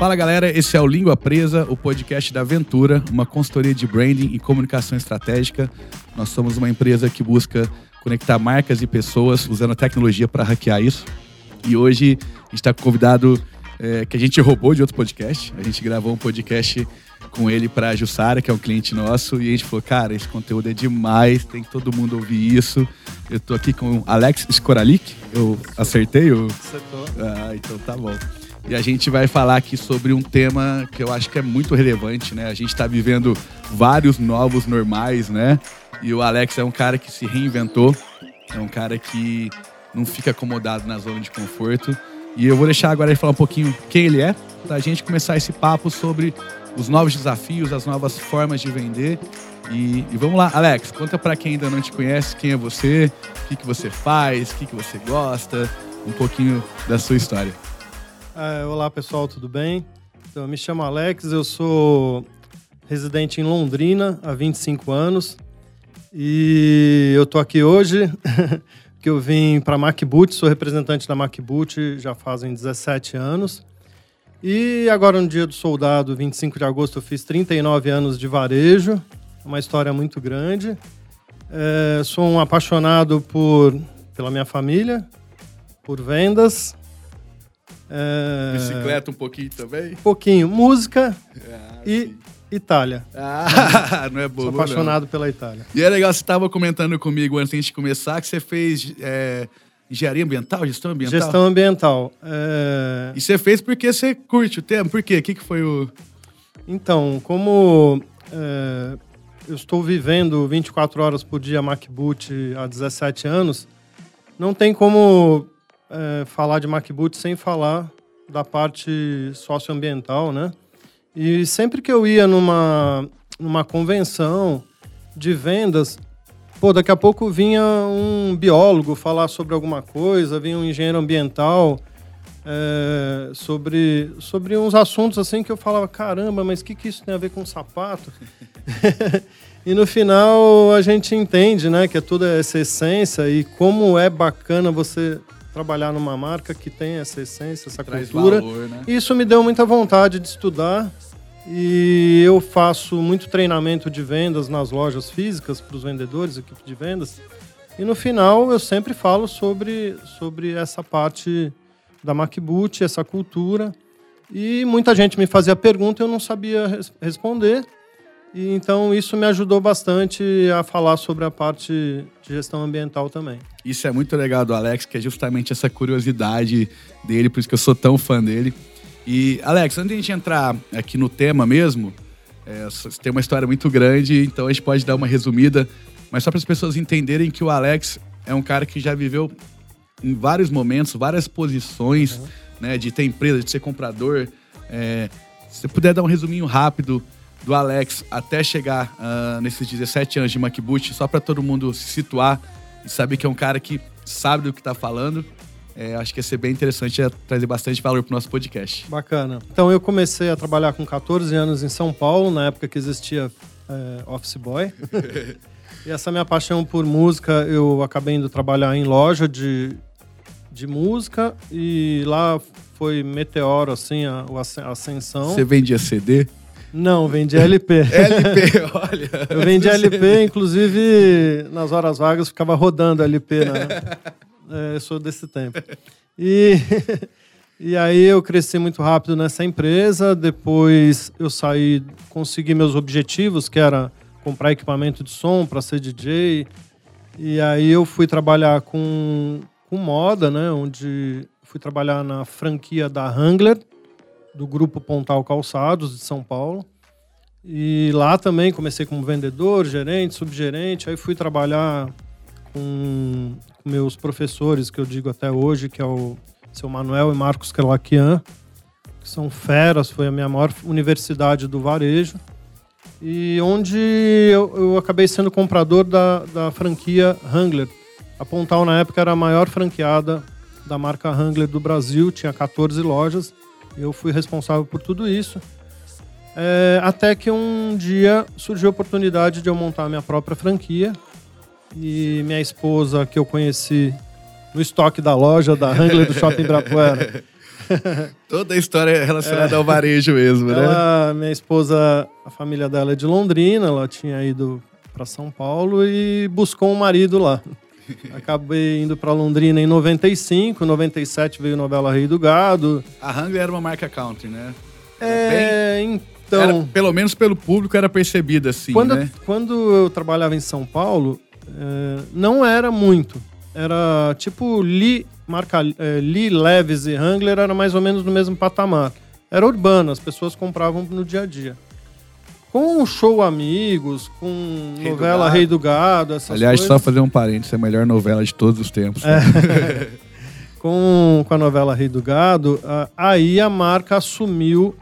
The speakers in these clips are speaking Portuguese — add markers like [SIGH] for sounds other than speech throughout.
Fala galera, esse é o Língua Presa, o podcast da Aventura, uma consultoria de branding e comunicação estratégica. Nós somos uma empresa que busca conectar marcas e pessoas usando a tecnologia para hackear isso. E hoje a gente está com um convidado é, que a gente roubou de outro podcast. A gente gravou um podcast com ele para a Jussara, que é um cliente nosso, e a gente falou, cara, esse conteúdo é demais, tem que todo mundo ouvir isso. Eu tô aqui com o Alex Skoralik, eu acertei? O... Acertou. Ah, então tá bom. E a gente vai falar aqui sobre um tema que eu acho que é muito relevante, né? A gente está vivendo vários novos normais, né? E o Alex é um cara que se reinventou, é um cara que não fica acomodado na zona de conforto. E eu vou deixar agora ele falar um pouquinho quem ele é, para a gente começar esse papo sobre os novos desafios, as novas formas de vender. E, e vamos lá, Alex, conta para quem ainda não te conhece quem é você, o que, que você faz, o que, que você gosta, um pouquinho da sua história. É, olá pessoal, tudo bem? Então, eu me chamo Alex, eu sou residente em Londrina há 25 anos e eu tô aqui hoje [LAUGHS] que eu vim para a MacBoot, sou representante da MacBoot já fazem 17 anos. E agora no dia do soldado, 25 de agosto, eu fiz 39 anos de varejo, uma história muito grande. É, sou um apaixonado por, pela minha família, por vendas. É, Bicicleta um pouquinho também? Um pouquinho. Música ah, e sim. Itália. Ah, [LAUGHS] não é bobo, Sou apaixonado não. pela Itália. E é legal, você estava comentando comigo antes de começar que você fez é, engenharia ambiental, gestão ambiental? Gestão ambiental. É... E você fez porque você curte o tema? Por quê? O que, que foi o... Então, como é, eu estou vivendo 24 horas por dia MacBoot há 17 anos, não tem como é, falar de MacBoot sem falar da parte socioambiental, né? E sempre que eu ia numa, numa convenção de vendas, pô, daqui a pouco vinha um biólogo falar sobre alguma coisa, vinha um engenheiro ambiental é, sobre, sobre uns assuntos assim que eu falava, caramba, mas o que, que isso tem a ver com sapato? [LAUGHS] e no final a gente entende, né, que é toda essa essência e como é bacana você trabalhar numa marca que tem essa essência, essa cultura. Valor, né? Isso me deu muita vontade de estudar e eu faço muito treinamento de vendas nas lojas físicas para os vendedores, equipe de vendas. E no final eu sempre falo sobre, sobre essa parte da MacBoot, essa cultura. E muita gente me fazia pergunta e eu não sabia res responder. E então isso me ajudou bastante a falar sobre a parte de gestão ambiental também. Isso é muito legal do Alex, que é justamente essa curiosidade dele, por isso que eu sou tão fã dele. E, Alex, antes de a gente entrar aqui no tema mesmo, é, tem uma história muito grande, então a gente pode dar uma resumida, mas só para as pessoas entenderem que o Alex é um cara que já viveu em vários momentos, várias posições, uhum. né, de ter empresa, de ser comprador. É, se você puder dar um resuminho rápido do Alex até chegar uh, nesses 17 anos de MacBoot, só para todo mundo se situar e saber que é um cara que sabe do que está falando. É, acho que ia ser bem interessante trazer bastante valor para o nosso podcast. Bacana. Então eu comecei a trabalhar com 14 anos em São Paulo, na época que existia é, Office Boy. [LAUGHS] e essa minha paixão por música, eu acabei indo trabalhar em loja de, de música e lá foi meteoro, assim, a, a ascensão. Você vendia CD? Não, vendi LP. LP, [LAUGHS] olha. Eu vendi LP, inclusive nas horas vagas ficava rodando LP. Na... [LAUGHS] É, sou desse tempo. E, [LAUGHS] e aí eu cresci muito rápido nessa empresa. Depois eu saí, consegui meus objetivos, que era comprar equipamento de som para ser DJ. E aí eu fui trabalhar com, com moda, né? Onde fui trabalhar na franquia da Wrangler do grupo Pontal Calçados de São Paulo. E lá também comecei como vendedor, gerente, subgerente. Aí fui trabalhar com, meus professores, que eu digo até hoje, que é o seu Manuel e Marcos Krelakian, que são feras, foi a minha maior universidade do varejo. E onde eu, eu acabei sendo comprador da, da franquia Wrangler. A Pontal, na época, era a maior franqueada da marca Wrangler do Brasil, tinha 14 lojas. Eu fui responsável por tudo isso. É, até que um dia surgiu a oportunidade de eu montar minha própria franquia. E minha esposa, que eu conheci no estoque da loja da Wrangler do Shopping Ibirapuera, [LAUGHS] Toda a história é relacionada é. ao varejo mesmo, ela, né? Minha esposa, a família dela é de Londrina, ela tinha ido para São Paulo e buscou um marido lá. [LAUGHS] Acabei indo para Londrina em 95, 97 veio novela Rei do Gado. A Wrangler era uma marca country, né? É, bem... então... Era, pelo menos pelo público era percebida assim, quando, né? Quando eu trabalhava em São Paulo, é, não era muito. Era tipo Lee, marca é, Lee, Leves e Wrangler era mais ou menos no mesmo patamar. Era urbano, as pessoas compravam no dia a dia com show Amigos, com Rei novela do Rei do Gado, essas Aliás, coisas. só fazer um parênteses, é a melhor novela de todos os tempos. É. [LAUGHS] com, com a novela Rei do Gado, aí a marca assumiu,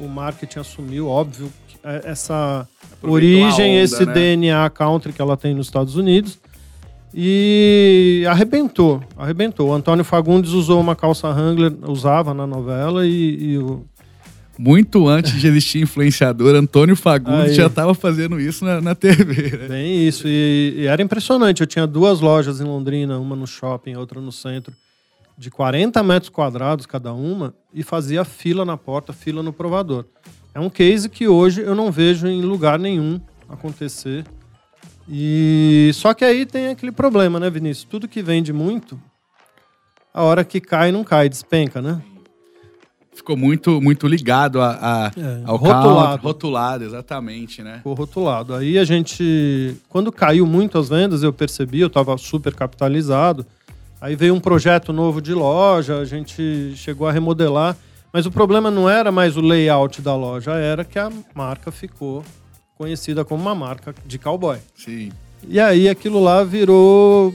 o marketing assumiu, óbvio, é, essa origem, onda, esse né? DNA country que ela tem nos Estados Unidos. E arrebentou, arrebentou. O Antônio Fagundes usou uma calça Wrangler, usava na novela, e, e o muito antes de existir influenciador, Antônio Fagundes Aí. já estava fazendo isso na, na TV. Né? Bem isso, e, e, era impressionante. Eu tinha duas lojas em Londrina, uma no shopping, outra no centro, de 40 metros quadrados cada uma, e fazia fila na porta, fila no provador. É um case que hoje eu não vejo em lugar nenhum acontecer. E só que aí tem aquele problema, né, Vinícius? Tudo que vende muito, a hora que cai não cai, despenca, né? Ficou muito, muito ligado a, a é, ao rotulado. rotulado, exatamente, né? Ficou rotulado. Aí a gente, quando caiu muito as vendas, eu percebi, eu estava super capitalizado. Aí veio um projeto novo de loja, a gente chegou a remodelar, mas o problema não era mais o layout da loja, era que a marca ficou conhecida como uma marca de cowboy. Sim. E aí aquilo lá virou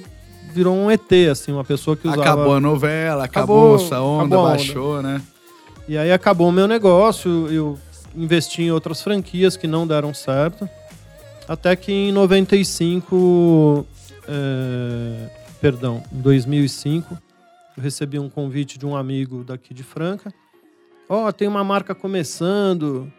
virou um ET, assim, uma pessoa que usava... Acabou a novela, acabou, acabou essa onda, acabou baixou, onda. né? E aí acabou o meu negócio, eu investi em outras franquias que não deram certo. Até que em 95, é, perdão, em 2005, eu recebi um convite de um amigo daqui de Franca. Ó, oh, tem uma marca começando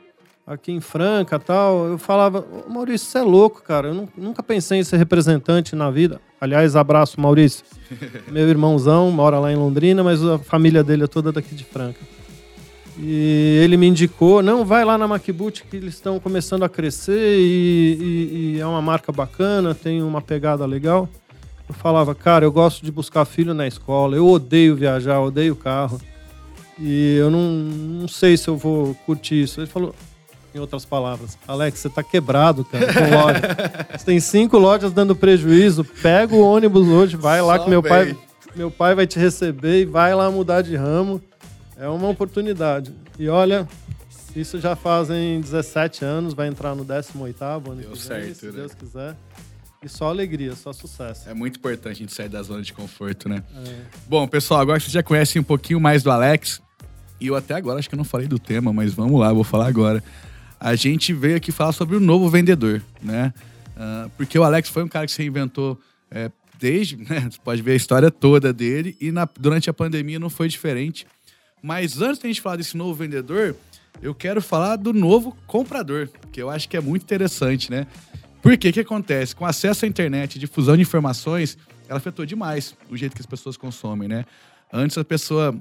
aqui em Franca tal. Eu falava, oh, Maurício, você é louco, cara. Eu nunca pensei em ser representante na vida. Aliás, abraço, Maurício. [LAUGHS] Meu irmãozão mora lá em Londrina, mas a família dele é toda daqui de Franca. E ele me indicou, não, vai lá na MacBoot que eles estão começando a crescer e, e, e, é uma marca bacana, tem uma pegada legal. Eu falava, cara, eu gosto de buscar filho na escola, eu odeio viajar, odeio carro. E eu não, não sei se eu vou curtir isso. Ele falou, em outras palavras, Alex, você tá quebrado, cara, com [LAUGHS] loja. você tem cinco lojas dando prejuízo, pega o ônibus hoje, vai lá Só que meu pai, meu pai vai te receber e vai lá mudar de ramo é uma oportunidade. E olha, isso já fazem 17 anos, vai entrar no 18 ano Deu que certo, se né? Deus quiser. E só alegria, só sucesso. É muito importante a gente sair da zona de conforto, né? É. Bom, pessoal, agora que vocês já conhecem um pouquinho mais do Alex, e eu até agora acho que eu não falei do tema, mas vamos lá, vou falar agora. A gente veio aqui falar sobre o novo vendedor, né? Uh, porque o Alex foi um cara que se reinventou é, desde, [LAUGHS] né? Você pode ver a história toda dele, e na, durante a pandemia não foi diferente. Mas antes da gente falar desse novo vendedor, eu quero falar do novo comprador, que eu acho que é muito interessante, né? Porque o que acontece? Com acesso à internet, difusão de informações, ela afetou demais o jeito que as pessoas consomem, né? Antes a pessoa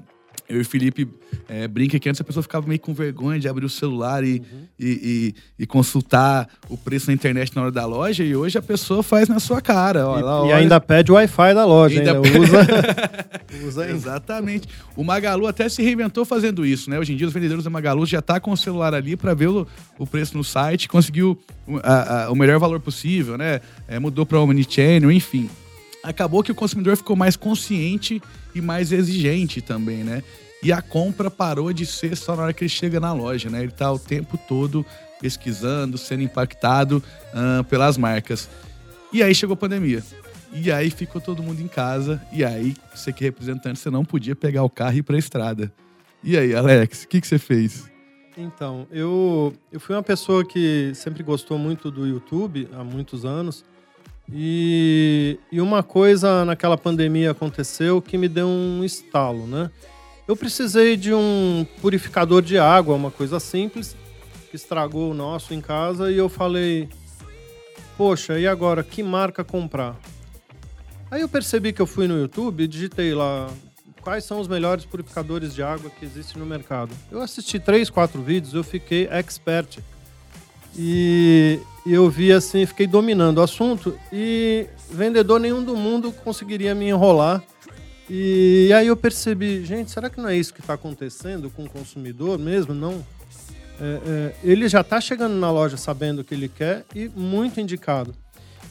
eu e o Felipe é, brinca que antes a pessoa ficava meio com vergonha de abrir o celular e, uhum. e, e, e, consultar o preço na internet na hora da loja, e hoje a pessoa faz na sua cara. Ó, e, e ainda pede o Wi-Fi da loja, ainda, ainda usa. [LAUGHS] usa Exatamente. O Magalu até se reinventou fazendo isso, né? Hoje em dia os vendedores da Magalu já tá com o celular ali para ver o, o, preço no site, conseguiu a, a, o melhor valor possível, né? É, mudou para Omnichannel, enfim acabou que o consumidor ficou mais consciente e mais exigente também, né? E a compra parou de ser só na hora que ele chega na loja, né? Ele tá o tempo todo pesquisando, sendo impactado uh, pelas marcas. E aí chegou a pandemia. E aí ficou todo mundo em casa. E aí, você que é representante, você não podia pegar o carro e ir pra estrada. E aí, Alex, o que, que você fez? Então, eu, eu fui uma pessoa que sempre gostou muito do YouTube há muitos anos. E, e uma coisa naquela pandemia aconteceu que me deu um estalo, né? Eu precisei de um purificador de água, uma coisa simples, que estragou o nosso em casa, e eu falei: Poxa, e agora que marca comprar? Aí eu percebi que eu fui no YouTube, digitei lá quais são os melhores purificadores de água que existem no mercado. Eu assisti três, quatro vídeos, eu fiquei expert. E eu vi assim, fiquei dominando o assunto e vendedor nenhum do mundo conseguiria me enrolar. E aí eu percebi, gente, será que não é isso que está acontecendo com o consumidor mesmo? Não. É, é, ele já está chegando na loja sabendo o que ele quer e muito indicado.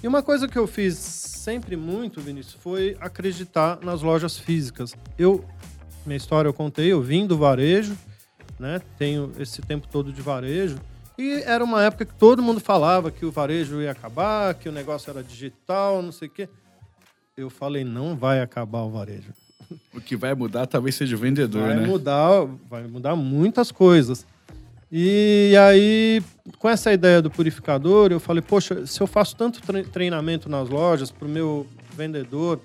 E uma coisa que eu fiz sempre muito, Vinícius, foi acreditar nas lojas físicas. Eu, minha história eu contei, eu vim do varejo, né? Tenho esse tempo todo de varejo. E era uma época que todo mundo falava que o varejo ia acabar, que o negócio era digital, não sei o quê. Eu falei, não vai acabar o varejo. [LAUGHS] O que vai mudar talvez seja o vendedor, vai né? Vai mudar, vai mudar muitas coisas. E aí, com essa ideia do purificador, eu falei, poxa, se eu faço tanto treinamento nas lojas para o meu vendedor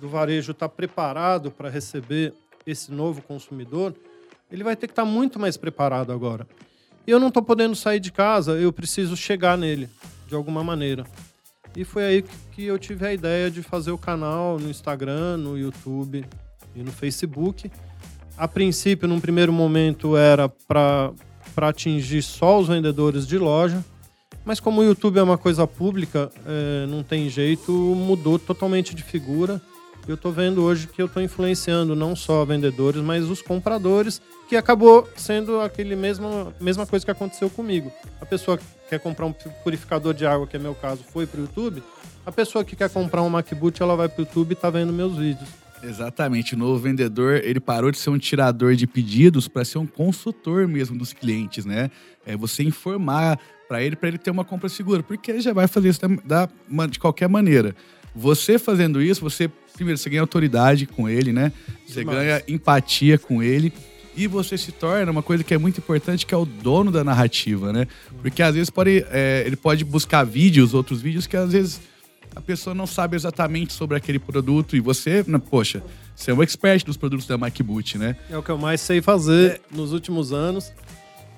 do varejo estar tá preparado para receber esse novo consumidor, ele vai ter que estar tá muito mais preparado agora. E eu não estou podendo sair de casa, eu preciso chegar nele de alguma maneira. E foi aí que eu tive a ideia de fazer o canal no Instagram, no YouTube e no Facebook. A princípio, num primeiro momento, era para para atingir só os vendedores de loja. Mas como o YouTube é uma coisa pública, é, não tem jeito, mudou totalmente de figura. Eu estou vendo hoje que eu estou influenciando não só vendedores, mas os compradores, que acabou sendo aquele mesmo mesma coisa que aconteceu comigo. A pessoa que quer comprar um purificador de água, que é meu caso, foi para o YouTube. A pessoa que quer comprar um MacBook, ela vai para o YouTube e está vendo meus vídeos. Exatamente. O novo vendedor, ele parou de ser um tirador de pedidos para ser um consultor mesmo dos clientes, né? É você informar para ele, para ele ter uma compra segura, porque ele já vai fazer isso da, da, de qualquer maneira. Você fazendo isso, você primeiro você ganha autoridade com ele, né? Você Demais. ganha empatia com ele e você se torna uma coisa que é muito importante, que é o dono da narrativa, né? Porque às vezes pode, é, ele pode buscar vídeos, outros vídeos que às vezes a pessoa não sabe exatamente sobre aquele produto e você, né, poxa, você é um expert dos produtos da MacBoot, né? É o que eu mais sei fazer é. nos últimos anos.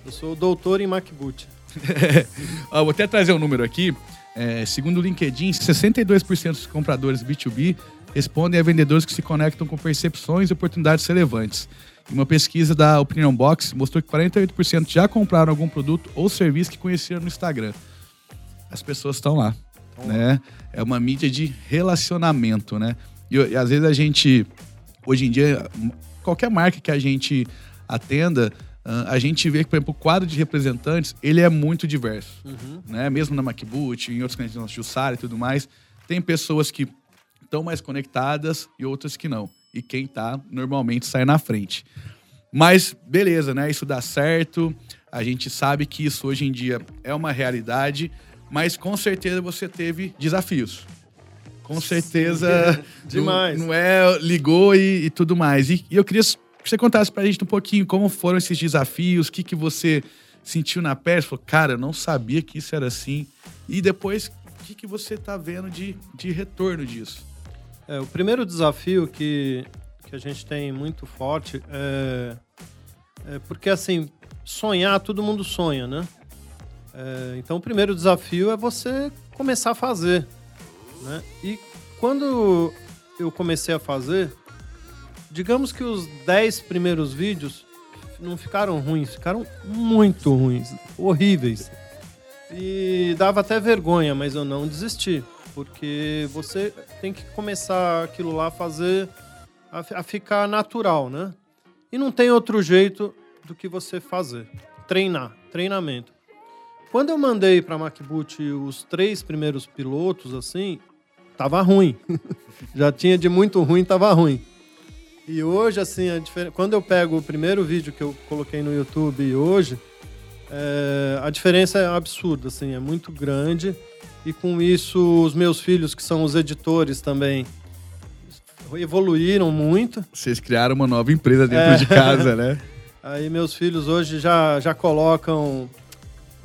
Eu sou doutor em MacBoot. [LAUGHS] vou até trazer um número aqui. É, segundo o LinkedIn, 62% dos compradores B2B respondem a vendedores que se conectam com percepções e oportunidades relevantes. Uma pesquisa da Opinion Box mostrou que 48% já compraram algum produto ou serviço que conheceram no Instagram. As pessoas estão lá né? É uma mídia de relacionamento, né? E, e, às vezes a gente, hoje em dia, qualquer marca que a gente atenda, a gente vê que, por exemplo, o quadro de representantes, ele é muito diverso, uhum. né? Mesmo na MacBoot, em outros clientes nossos, Jussara e tudo mais, tem pessoas que estão mais conectadas e outras que não. E quem tá, normalmente, sai na frente. Mas, beleza, né? Isso dá certo. A gente sabe que isso hoje em dia é uma realidade mas com certeza você teve desafios. Com certeza. [LAUGHS] Demais. Não, não, é, ligou e, e tudo mais. E, e, eu queria que você contasse pra gente um pouquinho como foram esses desafios, o que, que você sentiu na pele. Falou, cara, eu não sabia que isso era assim. E depois, o que, que você tá vendo de, de retorno disso? É, o primeiro desafio que, que a gente tem muito forte é, é porque, assim, sonhar, todo mundo sonha, né? É, então, o primeiro desafio é você começar a fazer. Né? E quando eu comecei a fazer, digamos que os 10 primeiros vídeos não ficaram ruins, ficaram muito ruins, horríveis. E dava até vergonha, mas eu não desisti, porque você tem que começar aquilo lá a fazer, a, a ficar natural, né? E não tem outro jeito do que você fazer. Treinar, treinamento. Quando eu mandei para MacBoot os três primeiros pilotos, assim, tava ruim. [LAUGHS] Já tinha de muito ruim, tava ruim. E hoje, assim, a difer... quando eu pego o primeiro vídeo que eu coloquei no YouTube hoje, é... a diferença é absurda, assim, é muito grande. E com isso, os meus filhos, que são os editores também, evoluíram muito. Vocês criaram uma nova empresa dentro é... de casa, né? [LAUGHS] Aí meus filhos hoje já, já colocam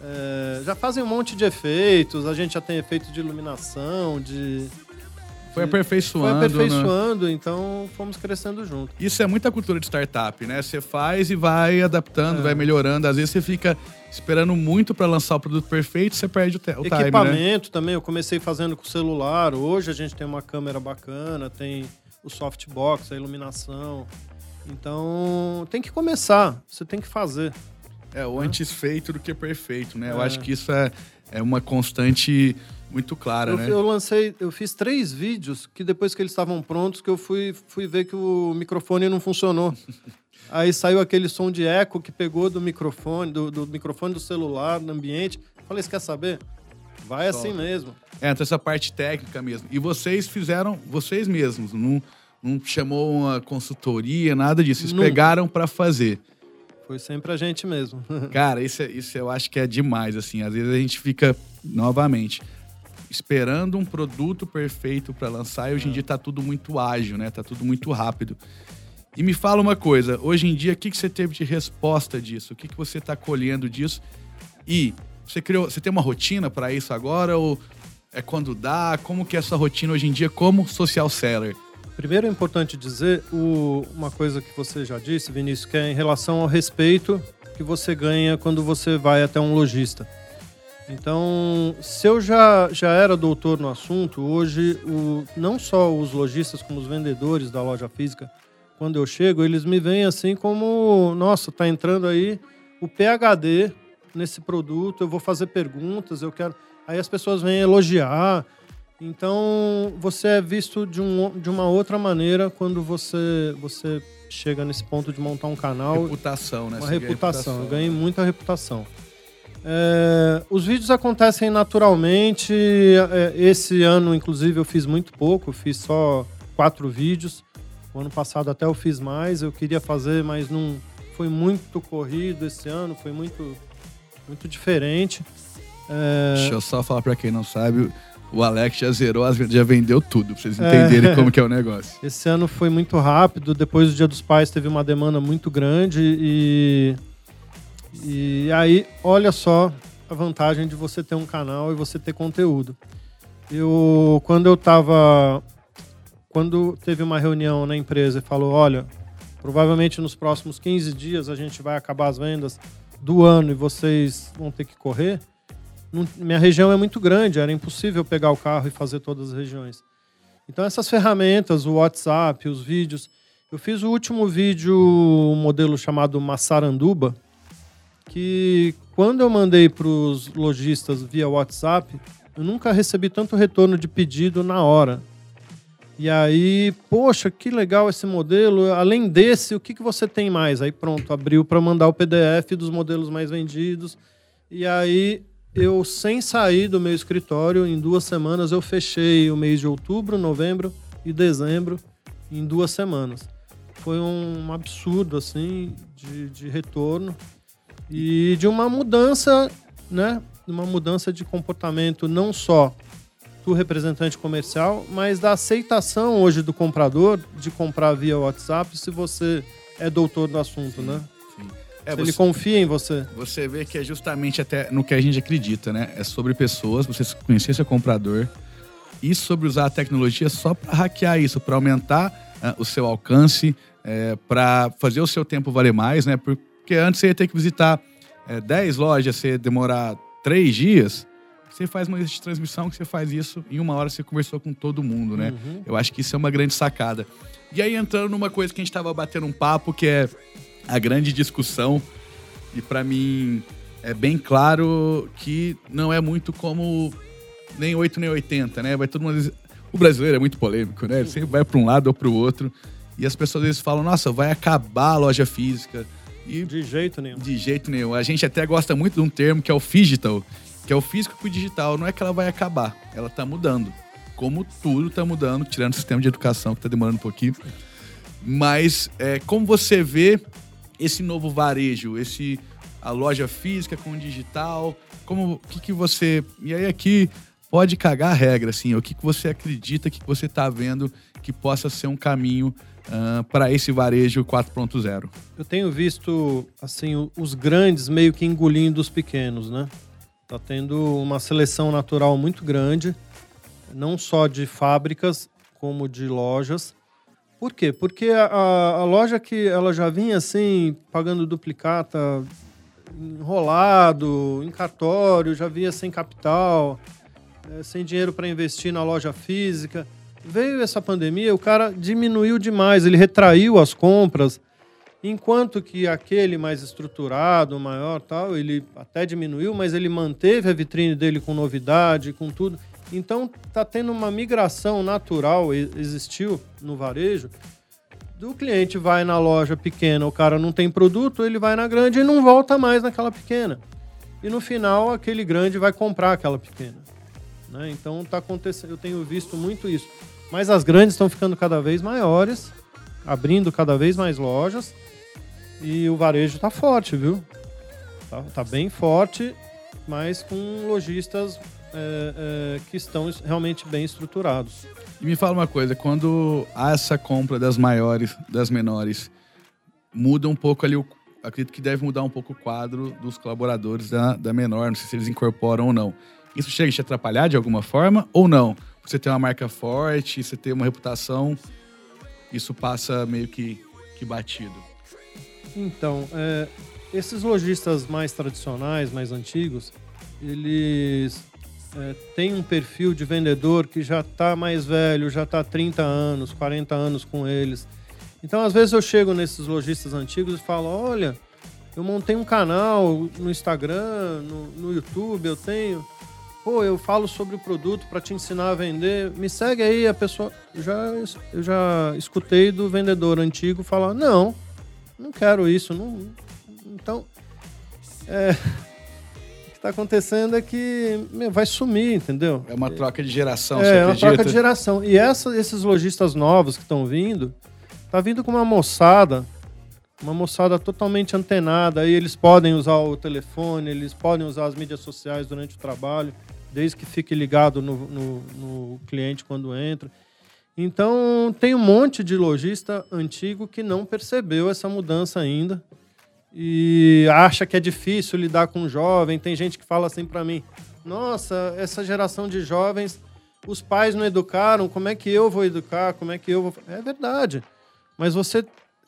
é, já fazem um monte de efeitos, a gente já tem efeito de iluminação, de. Foi aperfeiçoando. Foi aperfeiçoando, né? então fomos crescendo junto. Isso é muita cultura de startup, né? Você faz e vai adaptando, é. vai melhorando. Às vezes você fica esperando muito para lançar o produto perfeito, você perde o, te o Equipamento time, né? também, eu comecei fazendo com celular. Hoje a gente tem uma câmera bacana, tem o softbox, a iluminação. Então, tem que começar, você tem que fazer. É, o antes feito do que perfeito, né? É. Eu acho que isso é, é uma constante muito clara, eu, né? Eu lancei, eu fiz três vídeos que depois que eles estavam prontos, que eu fui, fui ver que o microfone não funcionou. [LAUGHS] Aí saiu aquele som de eco que pegou do microfone, do, do microfone do celular, no ambiente. Falei, você quer saber? Vai assim mesmo. É, então essa parte técnica mesmo. E vocês fizeram, vocês mesmos, não, não chamou uma consultoria, nada disso. Vocês pegaram para fazer. Foi sempre a gente mesmo. [LAUGHS] Cara, isso, é, isso eu acho que é demais, assim. Às vezes a gente fica, novamente, esperando um produto perfeito para lançar e hoje em é. dia tá tudo muito ágil, né? Tá tudo muito rápido. E me fala uma coisa, hoje em dia, o que, que você teve de resposta disso? O que, que você está colhendo disso? E você criou, você tem uma rotina para isso agora ou é quando dá? Como que é essa rotina hoje em dia como social seller? Primeiro é importante dizer o, uma coisa que você já disse, Vinícius, que é em relação ao respeito que você ganha quando você vai até um lojista. Então, se eu já, já era doutor no assunto, hoje o, não só os lojistas como os vendedores da loja física, quando eu chego, eles me veem assim como, nossa, tá entrando aí o PhD nesse produto, eu vou fazer perguntas, eu quero. Aí as pessoas vêm elogiar. Então, você é visto de, um, de uma outra maneira quando você, você chega nesse ponto de montar um canal. Reputação, né? Uma reputação. reputação. Eu ganhei muita reputação. É, os vídeos acontecem naturalmente. É, esse ano, inclusive, eu fiz muito pouco, eu fiz só quatro vídeos. O ano passado até eu fiz mais, eu queria fazer, mas não foi muito corrido esse ano, foi muito, muito diferente. É... Deixa eu só falar para quem não sabe, o Alex já zerou, já vendeu tudo, pra vocês entenderem é... como que é o negócio. Esse ano foi muito rápido, depois do Dia dos Pais teve uma demanda muito grande e e aí, olha só a vantagem de você ter um canal e você ter conteúdo. Eu, quando eu tava. Quando teve uma reunião na empresa e falou: olha, provavelmente nos próximos 15 dias a gente vai acabar as vendas do ano e vocês vão ter que correr. Minha região é muito grande, era impossível pegar o carro e fazer todas as regiões. Então, essas ferramentas, o WhatsApp, os vídeos. Eu fiz o último vídeo, um modelo chamado Massaranduba, que quando eu mandei para os lojistas via WhatsApp, eu nunca recebi tanto retorno de pedido na hora. E aí, poxa, que legal esse modelo. Além desse, o que, que você tem mais? Aí pronto, abriu para mandar o PDF dos modelos mais vendidos. E aí, eu, sem sair do meu escritório, em duas semanas eu fechei o mês de outubro, novembro e dezembro em duas semanas. Foi um absurdo, assim, de, de retorno e de uma mudança, né? Uma mudança de comportamento não só do representante comercial, mas da aceitação hoje do comprador de comprar via WhatsApp se você é doutor do assunto, sim, né? Sim. É, você, ele confia em você. Você vê que é justamente até no que a gente acredita, né? É sobre pessoas, você conhecer seu comprador e sobre usar a tecnologia só para hackear isso, para aumentar uh, o seu alcance, é, para fazer o seu tempo valer mais, né? Por, porque antes você ia ter que visitar é, 10 lojas, você ia demorar 3 dias. Você faz uma lista de transmissão que você faz isso em uma hora você conversou com todo mundo, né? Uhum. Eu acho que isso é uma grande sacada. E aí entrando numa coisa que a gente estava batendo um papo, que é a grande discussão, e para mim é bem claro que não é muito como nem 8 nem 80, né? Vai todo mundo. O brasileiro é muito polêmico, né? Ele sempre vai para um lado ou para o outro. E as pessoas às vezes falam: nossa, vai acabar a loja física e de jeito nenhum. De jeito nenhum. A gente até gosta muito de um termo que é o digital, que é o físico com o digital. Não é que ela vai acabar, ela está mudando. Como tudo está mudando, tirando o sistema de educação que está demorando um pouquinho. Mas é, como você vê esse novo varejo, esse a loja física com o digital, como o que, que você e aí aqui pode cagar a regra assim, o que, que você acredita que você está vendo que possa ser um caminho uh, para esse varejo 4.0? Eu tenho visto assim os grandes meio que engolindo os pequenos, né? Tá tendo uma seleção natural muito grande, não só de fábricas como de lojas. Por quê? Porque a, a loja que ela já vinha assim pagando duplicata, enrolado, em cartório, já vinha sem capital, é, sem dinheiro para investir na loja física veio essa pandemia, o cara diminuiu demais, ele retraiu as compras, enquanto que aquele mais estruturado, maior, tal, ele até diminuiu, mas ele manteve a vitrine dele com novidade, com tudo. Então está tendo uma migração natural, existiu no varejo, do cliente vai na loja pequena, o cara não tem produto, ele vai na grande e não volta mais naquela pequena. E no final, aquele grande vai comprar aquela pequena. Né? Então tá acontecendo, eu tenho visto muito isso. Mas as grandes estão ficando cada vez maiores, abrindo cada vez mais lojas. E o varejo está forte, viu? Tá, tá, bem forte, mas com lojistas é, é, que estão realmente bem estruturados. E me fala uma coisa, quando há essa compra das maiores, das menores, muda um pouco ali o. Acredito que deve mudar um pouco o quadro dos colaboradores da, da menor, não sei se eles incorporam ou não. Isso chega a te atrapalhar de alguma forma ou não? Você tem uma marca forte, você tem uma reputação, isso passa meio que, que batido. Então, é, esses lojistas mais tradicionais, mais antigos, eles é, têm um perfil de vendedor que já está mais velho, já está 30 anos, 40 anos com eles. Então, às vezes eu chego nesses lojistas antigos e falo, olha, eu montei um canal no Instagram, no, no YouTube, eu tenho pô, eu falo sobre o produto para te ensinar a vender, me segue aí, a pessoa. Já, eu já escutei do vendedor antigo falar: não, não quero isso. Não... Então, é... está acontecendo é que meu, vai sumir, entendeu? É uma troca de geração, é, é uma troca de geração. E essa, esses lojistas novos que estão vindo, tá vindo com uma moçada uma moçada totalmente antenada, aí eles podem usar o telefone, eles podem usar as mídias sociais durante o trabalho desde que fique ligado no, no, no cliente quando entra. Então, tem um monte de lojista antigo que não percebeu essa mudança ainda e acha que é difícil lidar com jovem. Tem gente que fala assim para mim: "Nossa, essa geração de jovens, os pais não educaram, como é que eu vou educar? Como é que eu vou?" É verdade. Mas você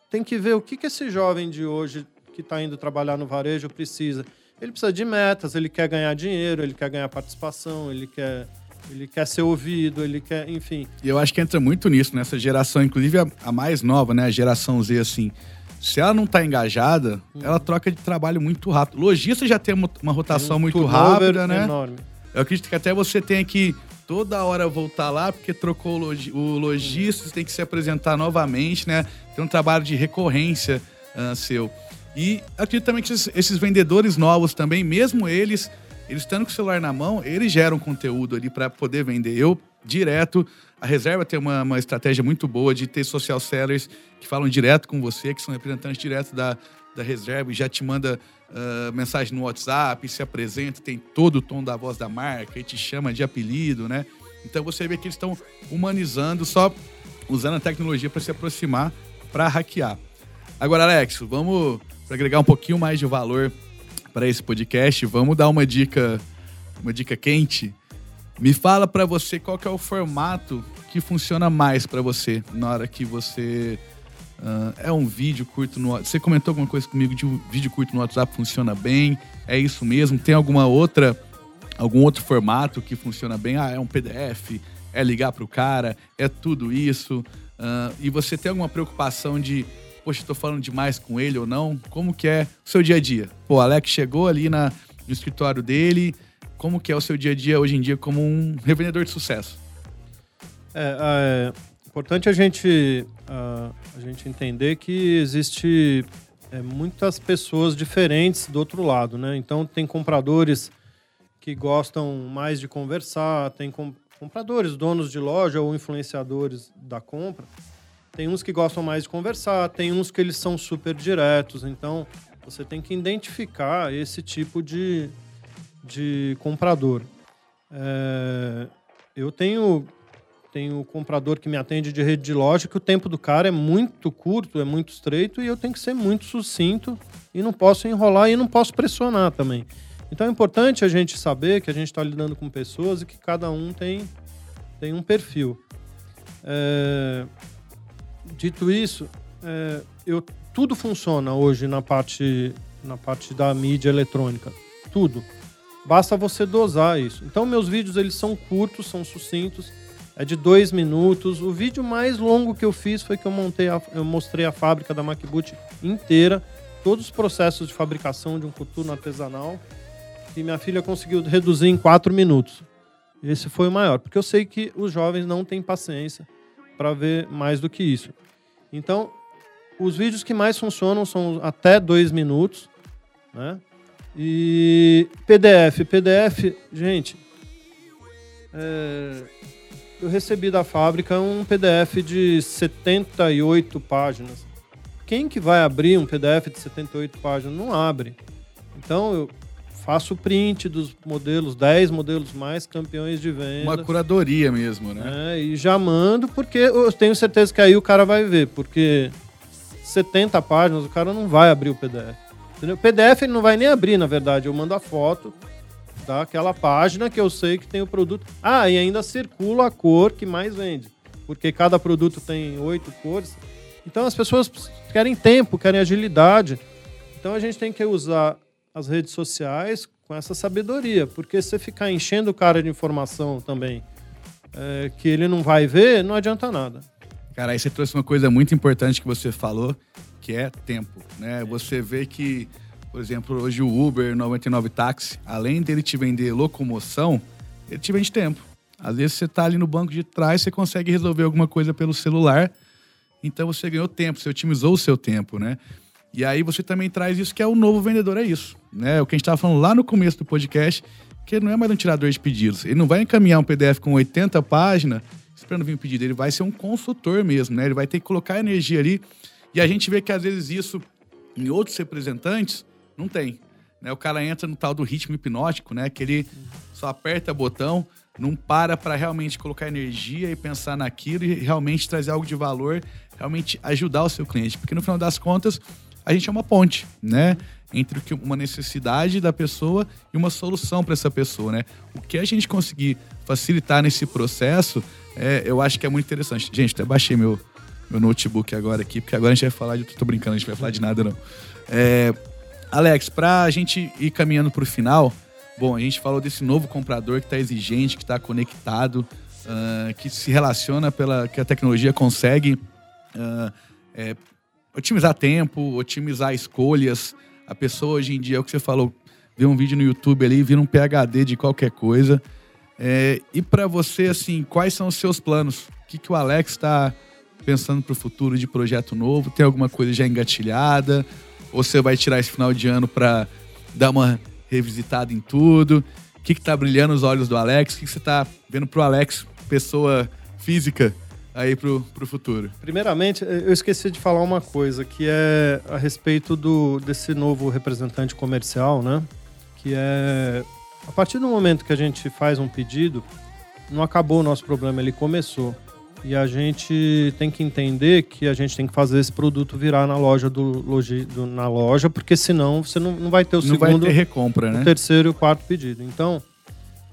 tem que ver o que que esse jovem de hoje que está indo trabalhar no varejo precisa ele precisa de metas, ele quer ganhar dinheiro, ele quer ganhar participação, ele quer ele quer ser ouvido, ele quer, enfim. E eu acho que entra muito nisso, nessa geração, inclusive a, a mais nova, né, a geração Z, assim. Se ela não está engajada, hum. ela troca de trabalho muito rápido. Logista já tem uma, rotação um muito rápida, né? Enorme. Eu acredito que até você tenha que toda hora voltar lá, porque trocou o lojista, hum. tem que se apresentar novamente, né? Tem um trabalho de recorrência uh, seu. E acredito também que esses, esses, vendedores novos também, mesmo eles, eles estando com o celular na mão, eles geram conteúdo ali para poder vender. Eu, direto, a reserva tem uma, uma, estratégia muito boa de ter social sellers que falam direto com você, que são representantes direto da, da reserva e já te manda uh, mensagem no WhatsApp, se apresenta, tem todo o tom da voz da marca e te chama de apelido, né? Então você vê que eles estão humanizando, só usando a tecnologia para se aproximar, para hackear. Agora, Alex, vamos para agregar um pouquinho mais de valor para esse podcast, vamos dar uma dica, uma dica quente. Me fala para você qual é o formato que funciona mais para você na hora que você uh, é um vídeo curto no Você comentou alguma coisa comigo de um vídeo curto no WhatsApp funciona bem? É isso mesmo? Tem alguma outra algum outro formato que funciona bem? Ah, é um PDF, é ligar para o cara, é tudo isso. Uh, e você tem alguma preocupação de poxa, estou falando demais com ele ou não? Como que é o seu dia a dia? Pô, Alex chegou ali na, no escritório dele, como que é o seu dia a dia hoje em dia como um revendedor de sucesso? É, é importante a gente, a, a gente entender que existe é, muitas pessoas diferentes do outro lado, né? Então tem compradores que gostam mais de conversar, tem compradores, donos de loja ou influenciadores da compra tem uns que gostam mais de conversar, tem uns que eles são super diretos. Então, você tem que identificar esse tipo de, de comprador. É, eu tenho tenho comprador que me atende de rede de loja que o tempo do cara é muito curto, é muito estreito e eu tenho que ser muito sucinto e não posso enrolar e não posso pressionar também. Então é importante a gente saber que a gente está lidando com pessoas e que cada um tem, tem um perfil. É, Dito isso, é, eu, tudo funciona hoje na parte, na parte da mídia eletrônica. Tudo. Basta você dosar isso. Então, meus vídeos eles são curtos, são sucintos. é de dois minutos. O vídeo mais longo que eu fiz foi que eu montei, a, eu mostrei a fábrica da MacBoot inteira, todos os processos de fabricação de um coturno artesanal, e minha filha conseguiu reduzir em quatro minutos. Esse foi o maior, porque eu sei que os jovens não têm paciência para ver mais do que isso. Então, os vídeos que mais funcionam são até dois minutos, né? E PDF, PDF, gente, é, eu recebi da fábrica um PDF de 78 páginas. Quem que vai abrir um PDF de 78 páginas? Não abre. Então eu faço print dos modelos, 10 modelos mais campeões de venda. Uma curadoria mesmo, né? É, e já mando, porque eu tenho certeza que aí o cara vai ver, porque 70 páginas o cara não vai abrir o PDF. Entendeu? PDF ele não vai nem abrir, na verdade. Eu mando a foto daquela página que eu sei que tem o produto. Ah, e ainda circula a cor que mais vende. Porque cada produto tem oito cores. Então as pessoas querem tempo, querem agilidade. Então a gente tem que usar as redes sociais com essa sabedoria, porque se você ficar enchendo o cara de informação também é, que ele não vai ver, não adianta nada. Cara, aí você trouxe uma coisa muito importante que você falou, que é tempo, né? Você vê que por exemplo, hoje o Uber 99 Táxi, além dele te vender locomoção, ele te vende tempo. Às vezes você está ali no banco de trás, você consegue resolver alguma coisa pelo celular, então você ganhou tempo, você otimizou o seu tempo, né? E aí você também traz isso que é o novo vendedor, é isso. Né? O que a gente estava falando lá no começo do podcast, que ele não é mais um tirador de pedidos. Ele não vai encaminhar um PDF com 80 páginas esperando vir um pedido. Ele vai ser um consultor mesmo, né? Ele vai ter que colocar energia ali. E a gente vê que às vezes isso, em outros representantes, não tem. Né? O cara entra no tal do ritmo hipnótico, né? Que ele só aperta botão, não para para realmente colocar energia e pensar naquilo e realmente trazer algo de valor, realmente ajudar o seu cliente. Porque no final das contas, a gente é uma ponte, né? Entre uma necessidade da pessoa e uma solução para essa pessoa, né? O que a gente conseguir facilitar nesse processo, é, eu acho que é muito interessante. Gente, até baixei meu, meu notebook agora aqui, porque agora a gente vai falar de. Tô brincando, a gente vai falar de nada, não. É, Alex, para a gente ir caminhando para o final, bom, a gente falou desse novo comprador que está exigente, que está conectado, uh, que se relaciona pela que a tecnologia consegue uh, é, otimizar tempo, otimizar escolhas. A pessoa hoje em dia, é o que você falou, vê um vídeo no YouTube ali, vira um PhD de qualquer coisa. É, e para você, assim, quais são os seus planos? O que, que o Alex está pensando para o futuro de projeto novo? Tem alguma coisa já engatilhada? Ou você vai tirar esse final de ano para dar uma revisitada em tudo? O que, que tá brilhando os olhos do Alex? O que, que você tá vendo pro Alex, pessoa física, aí pro, pro futuro? Primeiramente, eu esqueci de falar uma coisa, que é a respeito do, desse novo representante comercial, né? Que é. A partir do momento que a gente faz um pedido, não acabou o nosso problema, ele começou. E a gente tem que entender que a gente tem que fazer esse produto virar na loja do, logi, do na loja, porque senão você não, não vai ter o não segundo, vai ter recompra, né? o terceiro e o quarto pedido. Então,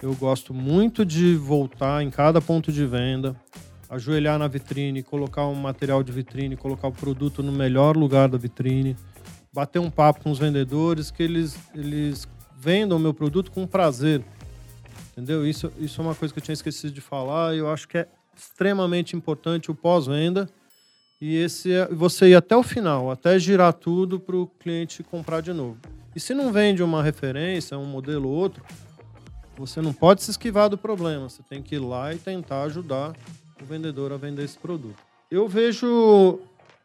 eu gosto muito de voltar em cada ponto de venda, ajoelhar na vitrine, colocar um material de vitrine, colocar o produto no melhor lugar da vitrine, bater um papo com os vendedores, que eles, eles vendam o meu produto com prazer. Entendeu? Isso, isso é uma coisa que eu tinha esquecido de falar e eu acho que é extremamente importante o pós-venda e esse é, você ir até o final, até girar tudo para o cliente comprar de novo. E se não vende uma referência, um modelo ou outro, você não pode se esquivar do problema. Você tem que ir lá e tentar ajudar o vendedor a vender esse produto. Eu vejo,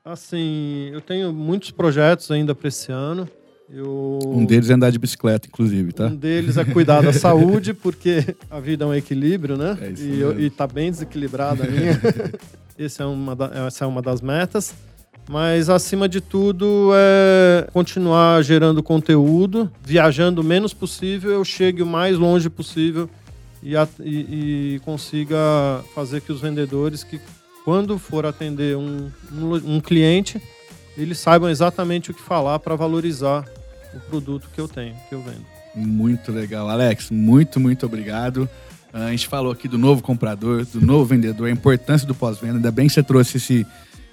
assim, eu tenho muitos projetos ainda para esse ano. Eu... Um deles é andar de bicicleta, inclusive, tá? Um deles é cuidar da [LAUGHS] saúde, porque a vida é um equilíbrio, né? É isso e, eu, e tá bem desequilibrada a minha. [LAUGHS] Esse é uma da, essa é uma das metas. Mas, acima de tudo, é continuar gerando conteúdo, viajando o menos possível, eu chegue o mais longe possível e, e, e consiga fazer que os vendedores, que quando for atender um, um, um cliente, eles saibam exatamente o que falar para valorizar o produto que eu tenho, que eu vendo. Muito legal, Alex. Muito, muito obrigado. Ah, a gente falou aqui do novo comprador, do novo vendedor, a importância do pós-venda. Ainda bem que você trouxe esse,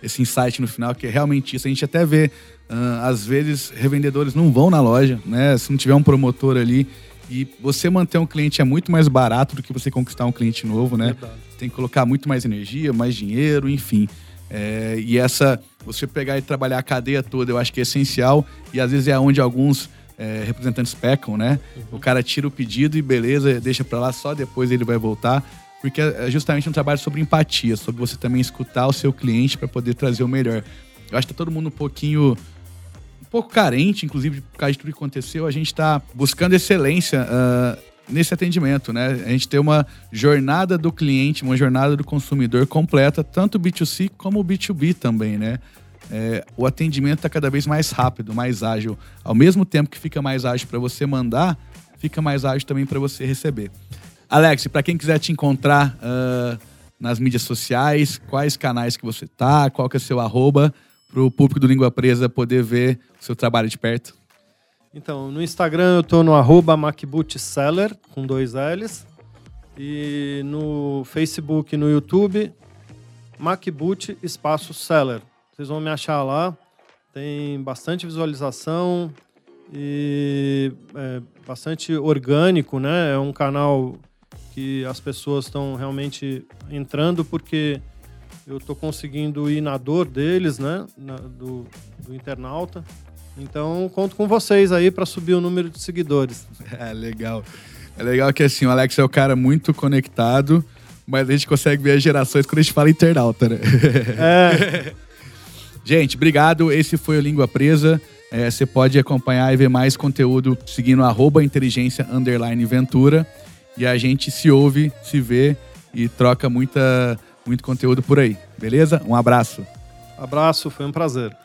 esse insight no final, que é realmente isso. A gente até vê, uh, às vezes, revendedores não vão na loja, né? Se não tiver um promotor ali E você manter um cliente é muito mais barato do que você conquistar um cliente novo, né? Verdade. Tem que colocar muito mais energia, mais dinheiro, enfim. É, e essa, você pegar e trabalhar a cadeia toda, eu acho que é essencial. E às vezes é onde alguns é, representantes pecam, né? Uhum. O cara tira o pedido e beleza, deixa para lá, só depois ele vai voltar. Porque é justamente um trabalho sobre empatia, sobre você também escutar o seu cliente para poder trazer o melhor. Eu acho que tá todo mundo um pouquinho um pouco carente, inclusive por causa de tudo que aconteceu, a gente está buscando excelência uh, nesse atendimento, né? A gente tem uma jornada do cliente, uma jornada do consumidor completa, tanto B2C como B2B também, né? É, o atendimento está cada vez mais rápido, mais ágil. Ao mesmo tempo que fica mais ágil para você mandar, fica mais ágil também para você receber. Alex, para quem quiser te encontrar uh, nas mídias sociais, quais canais que você tá, qual que é o seu arroba, para o público do Língua Presa poder ver o seu trabalho de perto? Então, no Instagram eu tô no arroba MacBootSeller, com dois L's. E no Facebook e no YouTube, MacBoot Espaço Seller. Vocês vão me achar lá. Tem bastante visualização e é bastante orgânico, né? É um canal que as pessoas estão realmente entrando porque eu estou conseguindo ir na dor deles, né? Na, do, do internauta. Então, conto com vocês aí para subir o número de seguidores. [LAUGHS] É legal. É legal que assim, o Alex é um cara muito conectado, mas a gente consegue ver as gerações quando a gente fala internauta, né? É. [LAUGHS] gente, obrigado. Esse foi o Língua Presa. É, você pode acompanhar e ver mais conteúdo seguindo arroba inteligência underline ventura. E a gente se ouve, se vê e troca muita, muito conteúdo por aí. Beleza? Um abraço. Abraço, foi um prazer.